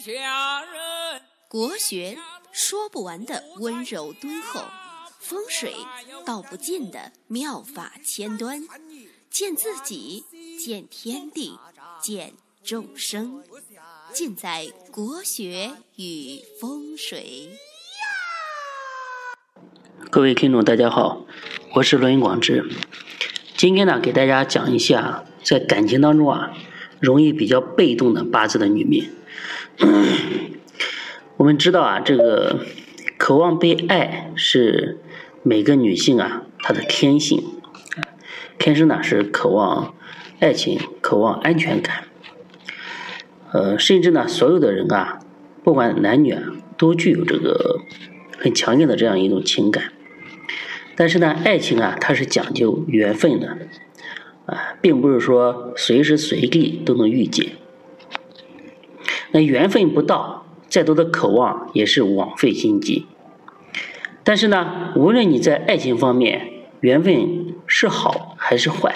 下人。国学说不完的温柔敦厚，风水道不尽的妙法千端，见自己，见天地，见众生，尽在国学与风水。各位听众，大家好，我是罗云广志。今天呢，给大家讲一下在感情当中啊，容易比较被动的八字的女命。我们知道啊，这个渴望被爱是每个女性啊她的天性，天生呢是渴望爱情、渴望安全感。呃，甚至呢，所有的人啊，不管男女啊，都具有这个很强烈的这样一种情感。但是呢，爱情啊，它是讲究缘分的，啊，并不是说随时随地都能遇见。那缘分不到，再多的渴望也是枉费心机。但是呢，无论你在爱情方面缘分是好还是坏，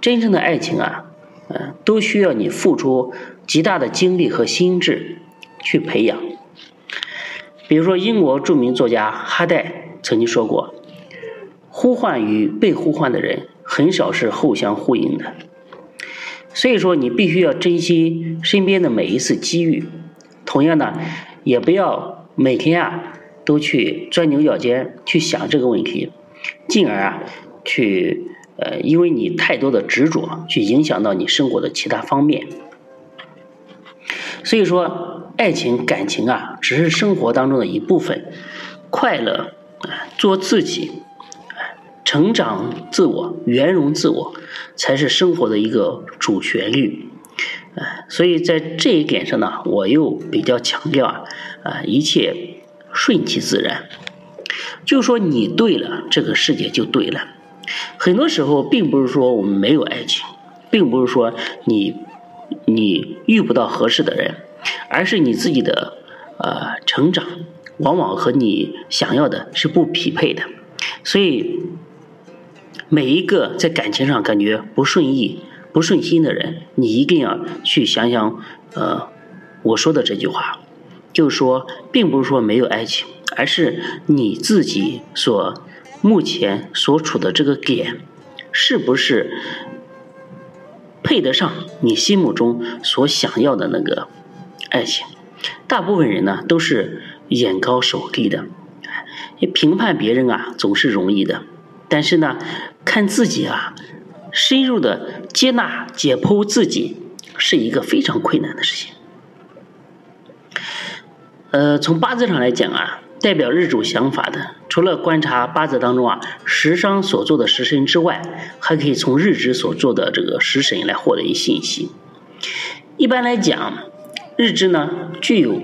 真正的爱情啊，嗯，都需要你付出极大的精力和心智去培养。比如说，英国著名作家哈代。曾经说过，呼唤与被呼唤的人很少是互相呼应的，所以说你必须要珍惜身边的每一次机遇。同样呢，也不要每天啊都去钻牛角尖去想这个问题，进而啊去呃因为你太多的执着去影响到你生活的其他方面。所以说，爱情感情啊只是生活当中的一部分，快乐。做自己，成长自我，圆融自我，才是生活的一个主旋律。所以在这一点上呢，我又比较强调啊，啊，一切顺其自然。就说你对了，这个世界就对了。很多时候，并不是说我们没有爱情，并不是说你你遇不到合适的人，而是你自己的呃成长。往往和你想要的是不匹配的，所以每一个在感情上感觉不顺意、不顺心的人，你一定要去想想，呃，我说的这句话，就是说，并不是说没有爱情，而是你自己所目前所处的这个点，是不是配得上你心目中所想要的那个爱情？大部分人呢，都是。眼高手低的，你评判别人啊总是容易的，但是呢，看自己啊，深入的接纳解剖自己是一个非常困难的事情。呃，从八字上来讲啊，代表日主想法的，除了观察八字当中啊食伤所做的食神之外，还可以从日支所做的这个食神来获得一信息。一般来讲，日支呢具有。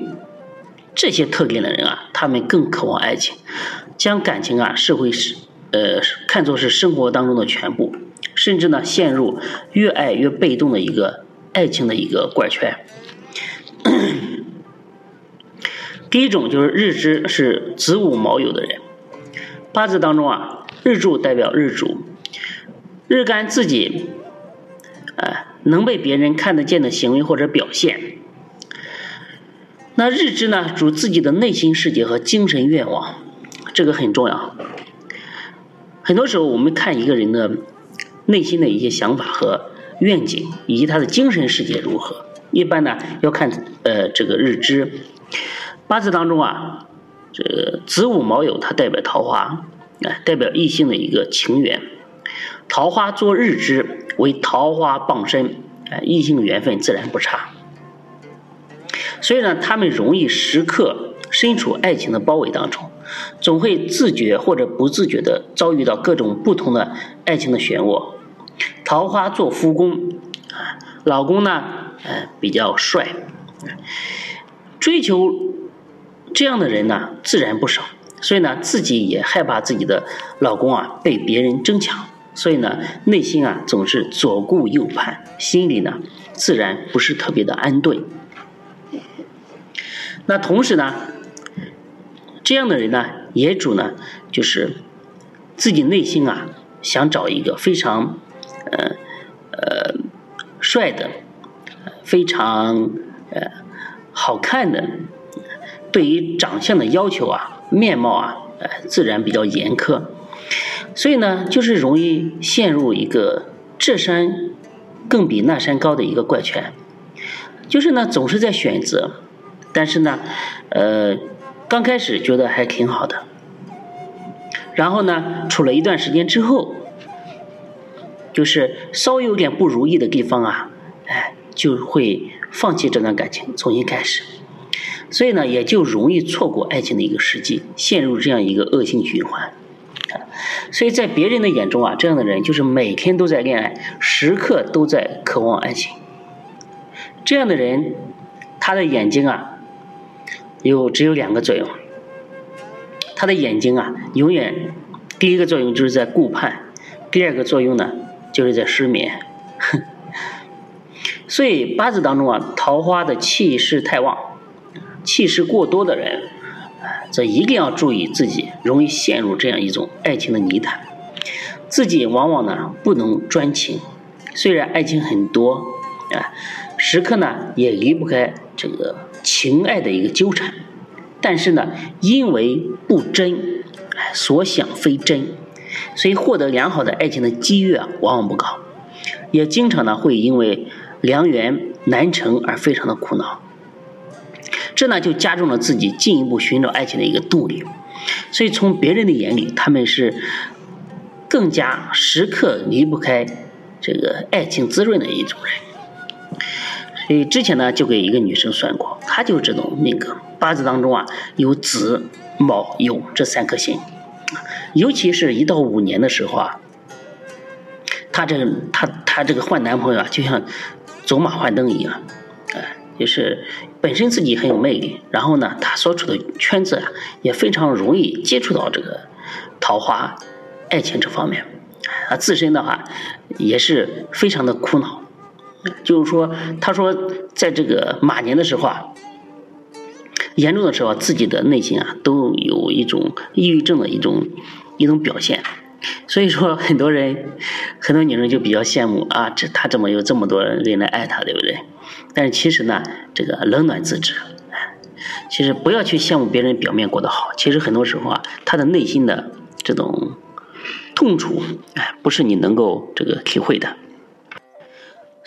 这些特点的人啊，他们更渴望爱情，将感情啊视为是呃看作是生活当中的全部，甚至呢陷入越爱越被动的一个爱情的一个怪圈。第一种就是日支是子午卯酉的人，八字当中啊日柱代表日主，日干自己，呃能被别人看得见的行为或者表现。那日支呢，主自己的内心世界和精神愿望，这个很重要。很多时候，我们看一个人的内心的一些想法和愿景，以及他的精神世界如何，一般呢要看呃这个日支。八字当中啊，这个子午卯酉，它代表桃花，哎，代表异性的一个情缘。桃花做日支为桃花傍身，哎，异性缘分自然不差。所以呢，他们容易时刻身处爱情的包围当中，总会自觉或者不自觉地遭遇到各种不同的爱情的漩涡。桃花做夫宫，老公呢，呃，比较帅，追求这样的人呢，自然不少。所以呢，自己也害怕自己的老公啊被别人争抢，所以呢，内心啊总是左顾右盼，心里呢自然不是特别的安顿。那同时呢，这样的人呢，也主呢，就是自己内心啊，想找一个非常呃呃帅的，非常呃好看的，对于长相的要求啊，面貌啊，呃，自然比较严苛，所以呢，就是容易陷入一个这山更比那山高的一个怪圈，就是呢，总是在选择，但是呢，呃，刚开始觉得还挺好的，然后呢，处了一段时间之后，就是稍微有点不如意的地方啊，哎，就会。放弃这段感情，重新开始，所以呢，也就容易错过爱情的一个时机，陷入这样一个恶性循环。所以在别人的眼中啊，这样的人就是每天都在恋爱，时刻都在渴望爱情。这样的人，他的眼睛啊，有只有两个作用。他的眼睛啊，永远第一个作用就是在顾盼，第二个作用呢，就是在失眠。所以八字当中啊，桃花的气势太旺，气势过多的人，这一定要注意自己容易陷入这样一种爱情的泥潭，自己往往呢不能专情，虽然爱情很多，啊，时刻呢也离不开这个情爱的一个纠缠，但是呢因为不真，所想非真，所以获得良好的爱情的机遇啊往往不高，也经常呢会因为。良缘难成而非常的苦恼，这呢就加重了自己进一步寻找爱情的一个动力。所以从别人的眼里，他们是更加时刻离不开这个爱情滋润的一种人。所以之前呢就给一个女生算过，她就是这种命格，八字当中啊有子卯酉这三颗星，尤其是一到五年的时候啊，她这个她她这个换男朋友啊就像。走马换灯一样，哎，就是本身自己很有魅力，然后呢，她所处的圈子啊，也非常容易接触到这个桃花、爱情这方面。他自身的话也是非常的苦恼，就是说，他说在这个马年的时候啊，严重的时候，自己的内心啊都有一种抑郁症的一种一种表现。所以说，很多人，很多女人就比较羡慕啊，这他怎么有这么多人来爱他，对不对？但是其实呢，这个冷暖自知。其实不要去羡慕别人表面过得好，其实很多时候啊，他的内心的这种痛楚，哎，不是你能够这个体会的。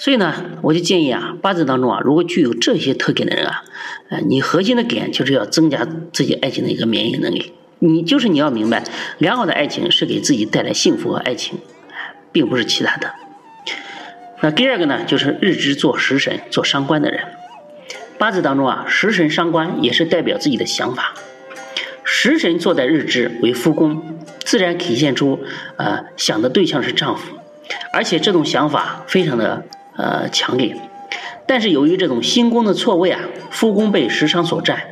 所以呢，我就建议啊，八字当中啊，如果具有这些特点的人啊，呃，你核心的点就是要增加自己爱情的一个免疫能力。你就是你要明白，良好的爱情是给自己带来幸福和爱情，并不是其他的。那第二个呢，就是日支做食神、做伤官的人，八字当中啊，食神伤官也是代表自己的想法。食神坐在日支为夫宫，自然体现出呃想的对象是丈夫，而且这种想法非常的呃强烈。但是由于这种星宫的错位啊，夫宫被食伤所占，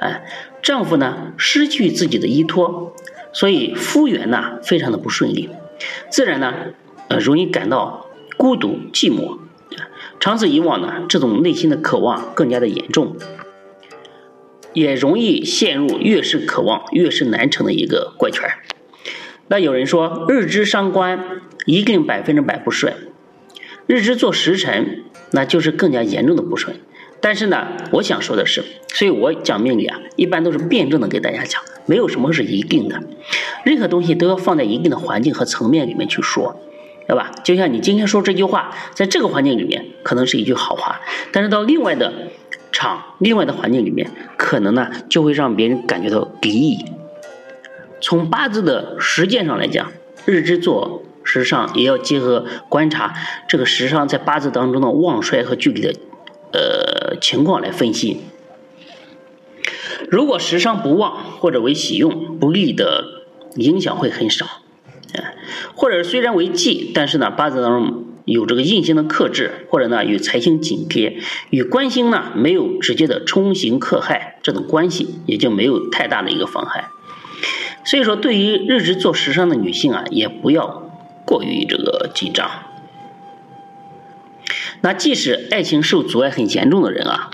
哎。丈夫呢失去自己的依托，所以夫缘呢非常的不顺利，自然呢呃容易感到孤独寂寞，长此以往呢这种内心的渴望更加的严重，也容易陷入越是渴望越是难成的一个怪圈。那有人说日支伤官一定百分之百不顺，日支做时辰那就是更加严重的不顺。但是呢，我想说的是，所以我讲命理啊，一般都是辩证的给大家讲，没有什么是一定的，任何东西都要放在一定的环境和层面里面去说，对吧？就像你今天说这句话，在这个环境里面可能是一句好话，但是到另外的场、另外的环境里面，可能呢就会让别人感觉到敌意。从八字的实践上来讲，日支做时上也要结合观察这个时上在八字当中的旺衰和距离的。呃，情况来分析。如果时尚不旺或者为喜用，不利的影响会很少。或者虽然为忌，但是呢，八字当中有这个印星的克制，或者呢与财星紧贴，与官星呢没有直接的冲刑克害这种关系，也就没有太大的一个妨害。所以说，对于日支做时尚的女性啊，也不要过于这个紧张。那即使爱情受阻碍很严重的人啊，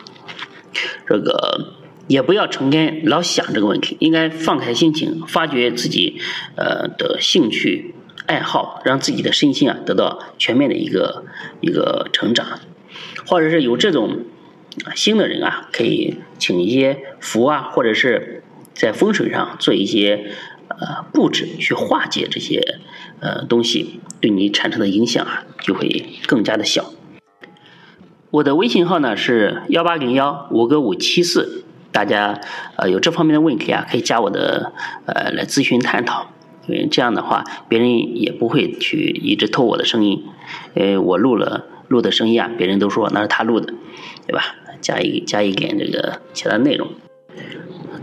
这个也不要成天老想这个问题，应该放开心情，发掘自己呃的兴趣爱好，让自己的身心啊得到全面的一个一个成长，或者是有这种新的人啊，可以请一些符啊，或者是在风水上做一些呃布置，去化解这些呃东西对你产生的影响啊，就会更加的小。我的微信号呢是幺八零幺五个五七四，大家呃有这方面的问题啊，可以加我的呃来咨询探讨。因为这样的话，别人也不会去一直偷我的声音。呃，我录了录的声音啊，别人都说那是他录的，对吧？加一加一点这个其他内容。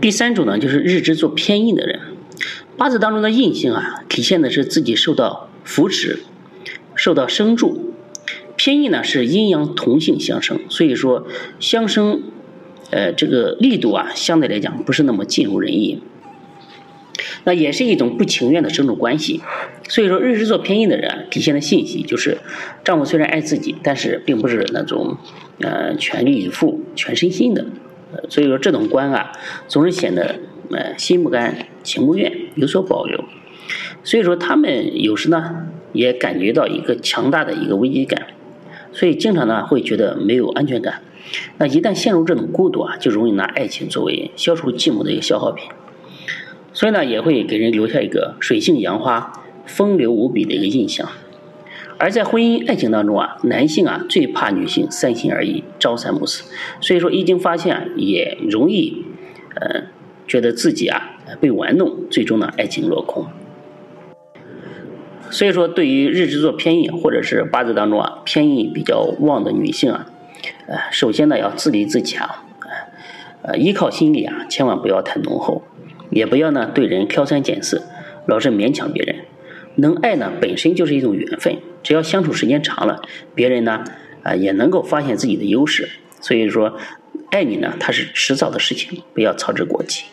第三种呢，就是日支做偏印的人，八字当中的印星啊，体现的是自己受到扶持，受到生助。偏印呢是阴阳同性相生，所以说相生，呃，这个力度啊，相对来讲不是那么尽如人意。那也是一种不情愿的生种关系，所以说日支做偏印的人体现的信息就是，丈夫虽然爱自己，但是并不是那种呃全力以赴、全身心的，所以说这种官啊，总是显得呃心不甘情不愿，有所保留。所以说他们有时呢也感觉到一个强大的一个危机感，所以经常呢会觉得没有安全感。那一旦陷入这种孤独啊，就容易拿爱情作为消除寂寞的一个消耗品。所以呢，也会给人留下一个水性杨花、风流无比的一个印象。而在婚姻爱情当中啊，男性啊最怕女性三心二意、朝三暮四，所以说一经发现也容易，呃，觉得自己啊被玩弄，最终呢爱情落空。所以说，对于日支做偏印或者是八字当中啊偏印比较旺的女性啊，呃，首先呢要自立自强，呃，依靠心理啊，千万不要太浓厚。也不要呢对人挑三拣四，老是勉强别人。能爱呢本身就是一种缘分，只要相处时间长了，别人呢啊也能够发现自己的优势。所以说，爱你呢它是迟早的事情，不要操之过急。